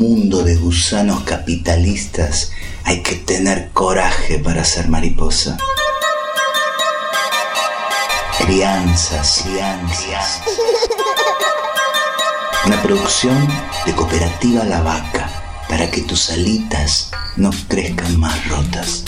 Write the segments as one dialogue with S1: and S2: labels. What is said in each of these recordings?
S1: mundo de gusanos capitalistas hay que tener coraje para ser mariposa. Crianzas, crianzas. Una producción de Cooperativa La Vaca para que tus alitas no crezcan más rotas.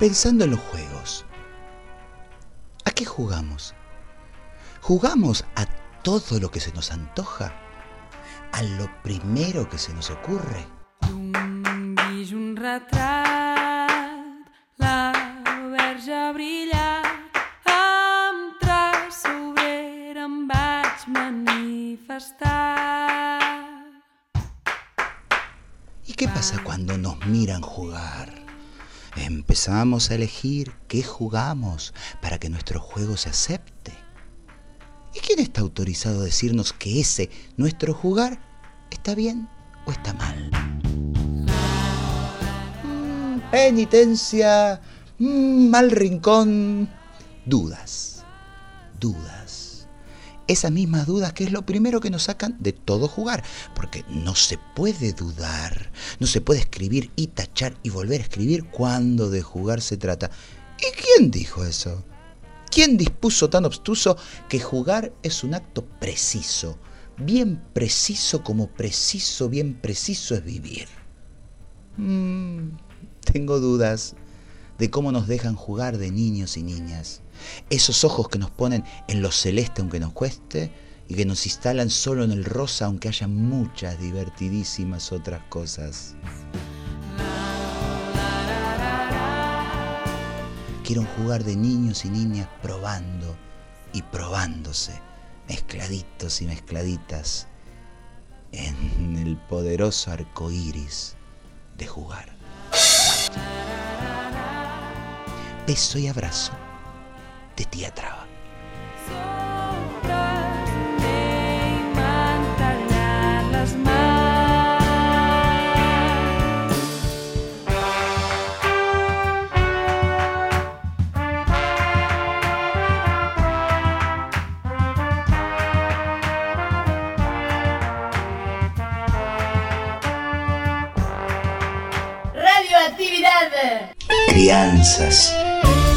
S1: Pensando en los juegos, ¿a qué jugamos? ¿Jugamos a todo lo que se nos antoja? ¿A lo primero que se nos ocurre? ¿Y qué pasa cuando nos miran jugar? Empezamos a elegir qué jugamos para que nuestro juego se acepte. ¿Y quién está autorizado a decirnos que ese, nuestro jugar, está bien o está mal? Mm, penitencia, mm, mal rincón, dudas, dudas esas mismas dudas que es lo primero que nos sacan de todo jugar, porque no se puede dudar, no se puede escribir y tachar y volver a escribir cuando de jugar se trata. ¿Y quién dijo eso? ¿Quién dispuso tan obstuso que jugar es un acto preciso, bien preciso como preciso, bien preciso es vivir? Mm, tengo dudas de cómo nos dejan jugar de niños y niñas esos ojos que nos ponen en lo celeste aunque nos cueste y que nos instalan solo en el rosa aunque haya muchas divertidísimas otras cosas. Quiero jugar de niños y niñas probando y probándose, mezcladitos y mezcladitas, en el poderoso arco iris de jugar. Beso y abrazo de tía Traba.
S2: Radioactividad.
S1: Crianzas.